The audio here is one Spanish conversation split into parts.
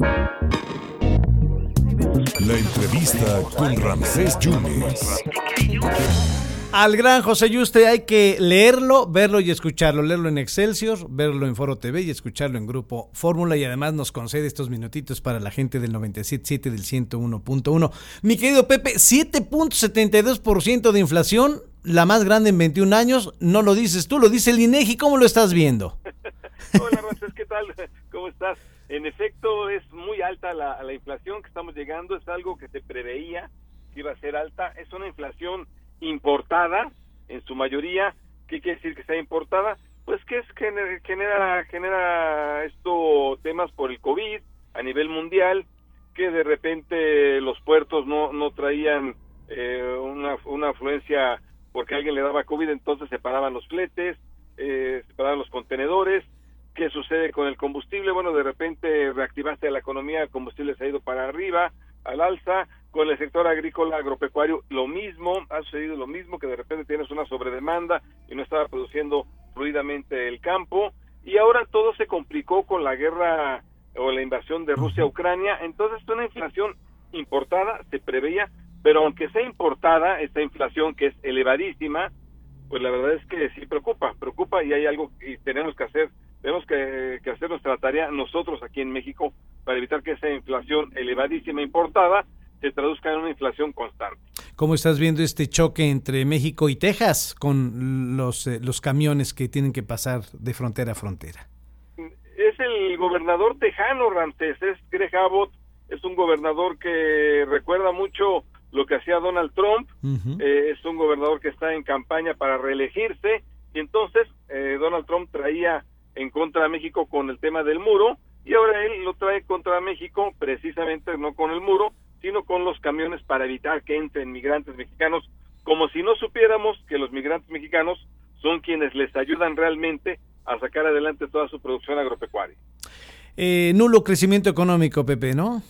La entrevista con Ramsés Yunes. Al gran José Yuste hay que leerlo, verlo y escucharlo. Leerlo en Excelsior, verlo en Foro TV y escucharlo en Grupo Fórmula. Y además nos concede estos minutitos para la gente del 97.7 del 101.1. Mi querido Pepe, 7.72% de inflación, la más grande en 21 años. No lo dices tú, lo dice el INEGI. ¿Cómo lo estás viendo? Hola, Ramsés, ¿qué tal? ¿Cómo estás? En efecto, es muy alta la, la inflación que estamos llegando. Es algo que se preveía que iba a ser alta. Es una inflación importada en su mayoría. ¿Qué quiere decir que sea importada? Pues que es genera genera esto temas por el COVID a nivel mundial, que de repente los puertos no no traían eh, una, una afluencia porque alguien le daba COVID, entonces se paraban los fletes, eh, se paraban los contenedores. ¿Qué sucede con el combustible? Bueno, de repente reactivaste la economía, el combustible se ha ido para arriba, al alza, con el sector agrícola, agropecuario, lo mismo, ha sucedido lo mismo, que de repente tienes una sobredemanda y no estaba produciendo fluidamente el campo, y ahora todo se complicó con la guerra o la invasión de Rusia a Ucrania, entonces una inflación importada se preveía, pero aunque sea importada, esta inflación que es elevadísima, pues la verdad es que sí preocupa, preocupa y hay algo que tenemos que hacer, tenemos que, que hacer nuestra tarea nosotros aquí en México para evitar que esa inflación elevadísima importada se traduzca en una inflación constante. ¿Cómo estás viendo este choque entre México y Texas con los, eh, los camiones que tienen que pasar de frontera a frontera? Es el gobernador tejano, Ramtés, es Greg Abbott, es un gobernador que recuerda mucho lo que hacía Donald Trump, eh, es un gobernador que está en campaña para reelegirse, y entonces eh, Donald Trump traía en contra de México con el tema del muro, y ahora él lo trae contra México precisamente no con el muro, sino con los camiones para evitar que entren migrantes mexicanos, como si no supiéramos que los migrantes mexicanos son quienes les ayudan realmente a sacar adelante toda su producción agropecuaria. Eh, nulo crecimiento económico, Pepe, ¿no?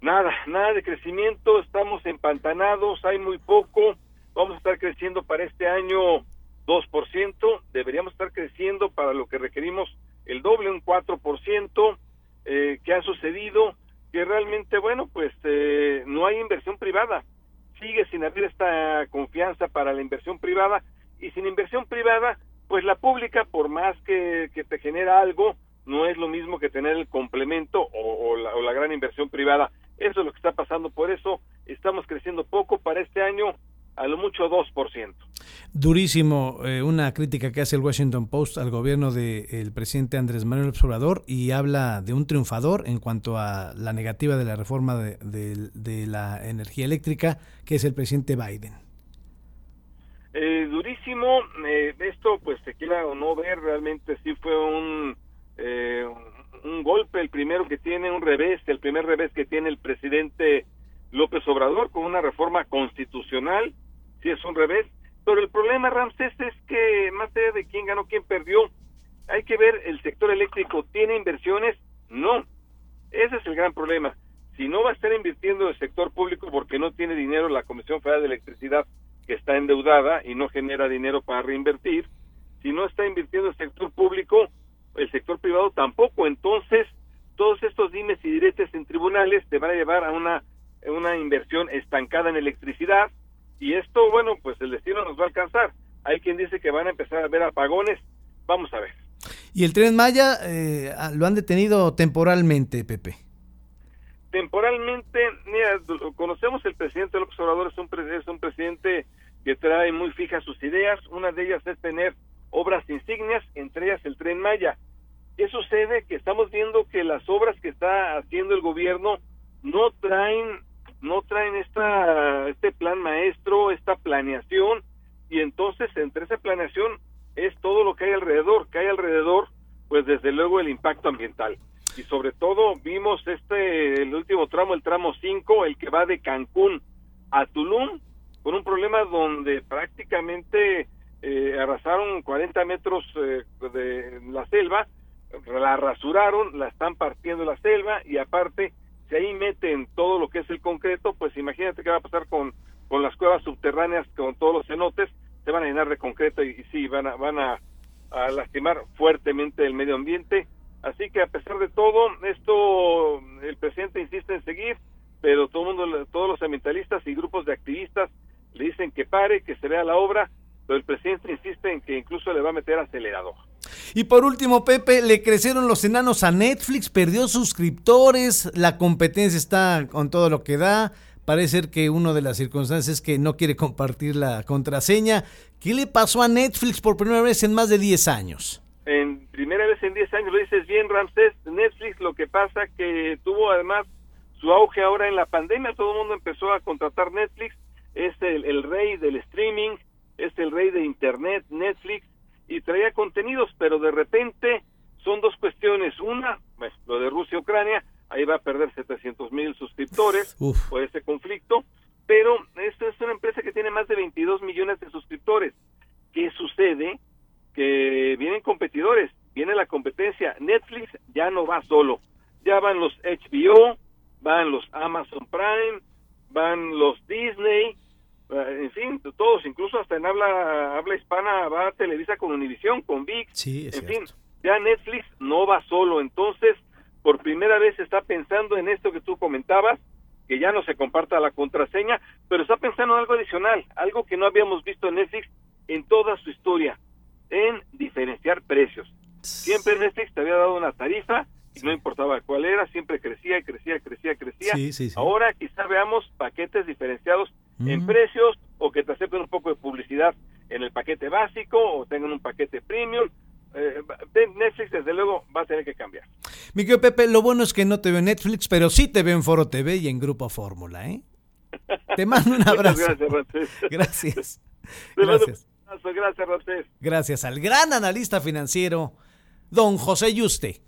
Nada, nada de crecimiento, estamos empantanados, hay muy poco, vamos a estar creciendo para este año 2%, deberíamos estar creciendo para lo que requerimos el doble, un 4%, eh, ¿qué ha sucedido? que realmente, bueno, pues eh, no hay inversión privada. Sigue sin haber esta confianza para la inversión privada y sin inversión privada, pues la pública, por más que, que te genera algo, no es lo mismo que tener el complemento o, la, o la gran inversión privada. Eso es lo que está pasando, por eso estamos creciendo poco para este año, a lo mucho 2% durísimo eh, una crítica que hace el Washington Post al gobierno del presidente Andrés Manuel Observador y habla de un triunfador en cuanto a la negativa de la reforma de, la energía eléctrica, que es el presidente Biden. Eh, durísimo, eh, esto pues se quiera o no ver, realmente sí fue un, un golpe, el primero que tiene, un revés, el primer revés que tiene el presidente López Obrador con una reforma constitucional, sí es un revés, pero el problema, Ramsés, es que más allá de quién ganó, quién perdió, hay que ver el sector eléctrico. ¿Tiene inversiones? No. Ese es el gran problema. Si no va a estar invirtiendo el sector público porque no tiene dinero la Comisión Federal de Electricidad, que está endeudada y no genera dinero para reinvertir, si no está invirtiendo el sector público, el sector privado tampoco. Entonces, todos estos dimes y diretes en tribunales te van a llevar a una, una inversión estancada en electricidad, y esto, bueno, pues el destino nos va a alcanzar. Hay quien dice que van a empezar a ver apagones. Vamos a ver. ¿Y el tren Maya eh, lo han detenido temporalmente, Pepe? Temporalmente, mira, conocemos el presidente López Obrador, es un, es un presidente que trae muy fijas sus ideas. Una de ellas es tener obras insignias, entre ellas el tren Maya. ¿Qué sucede? Que estamos viendo que las obras que está haciendo el gobierno no traen no traen esta, este plan maestro, esta planeación, y entonces entre esa planeación es todo lo que hay alrededor, que hay alrededor, pues desde luego el impacto ambiental. Y sobre todo vimos este, el último tramo, el tramo 5, el que va de Cancún a Tulum, con un problema donde prácticamente eh, arrasaron 40 metros eh, de la selva, la rasuraron, la están partiendo la selva y aparte si ahí meten todo lo que es el concreto, pues imagínate qué va a pasar con, con las cuevas subterráneas, con todos los cenotes, se van a llenar de concreto y, sí, van a, van a, lastimar fuertemente el medio ambiente. Así que a pesar de todo, esto el presidente insiste en seguir, pero todo mundo, todos los ambientalistas y grupos de activistas le dicen que pare, que se vea la obra, pero el presidente insiste en que incluso le va a meter acelerador. Y por último, Pepe, le crecieron los enanos a Netflix, perdió suscriptores, la competencia está con todo lo que da. Parece ser que una de las circunstancias es que no quiere compartir la contraseña. ¿Qué le pasó a Netflix por primera vez en más de 10 años? En primera vez en 10 años, lo dices bien, Ramsés. Netflix lo que pasa que tuvo además su auge ahora en la pandemia. Todo el mundo empezó a contratar Netflix. Es el, el rey del streaming, es el rey de Internet, Netflix y traía contenidos, pero de repente son dos cuestiones. Una, pues, lo de Rusia-Ucrania, ahí va a perder 700 mil suscriptores por ese conflicto, pero esto es una empresa que tiene más de 22 millones de suscriptores. ¿Qué sucede? Que vienen competidores, viene la competencia. Netflix ya no va solo, ya van los HBO, van los Amazon Prime, van los Disney, en fin, todos, incluso hasta en habla habla hispana va a Televisa con Univisión, con VIX, en fin, ya Netflix no va solo, entonces por primera vez está pensando en esto que tú comentabas, que ya no se comparta la contraseña, pero está pensando en algo adicional, algo que no habíamos visto en Netflix en toda su historia, en diferenciar precios. Siempre Netflix te había dado una tarifa y no importaba cuál era, siempre crecía y crecía, crecía, crecía. Ahora quizá veamos paquetes diferenciados en precios o que te acepten un poco de publicidad en el paquete básico o tengan un paquete premium. Eh, Netflix desde luego va a tener que cambiar. Miguel Pepe, lo bueno es que no te veo en Netflix, pero sí te veo en Foro TV y en Grupo Fórmula, ¿eh? Te mando un abrazo. gracias, Gracias. Gracias. Gracias, Gracias al gran analista financiero, don José Yuste.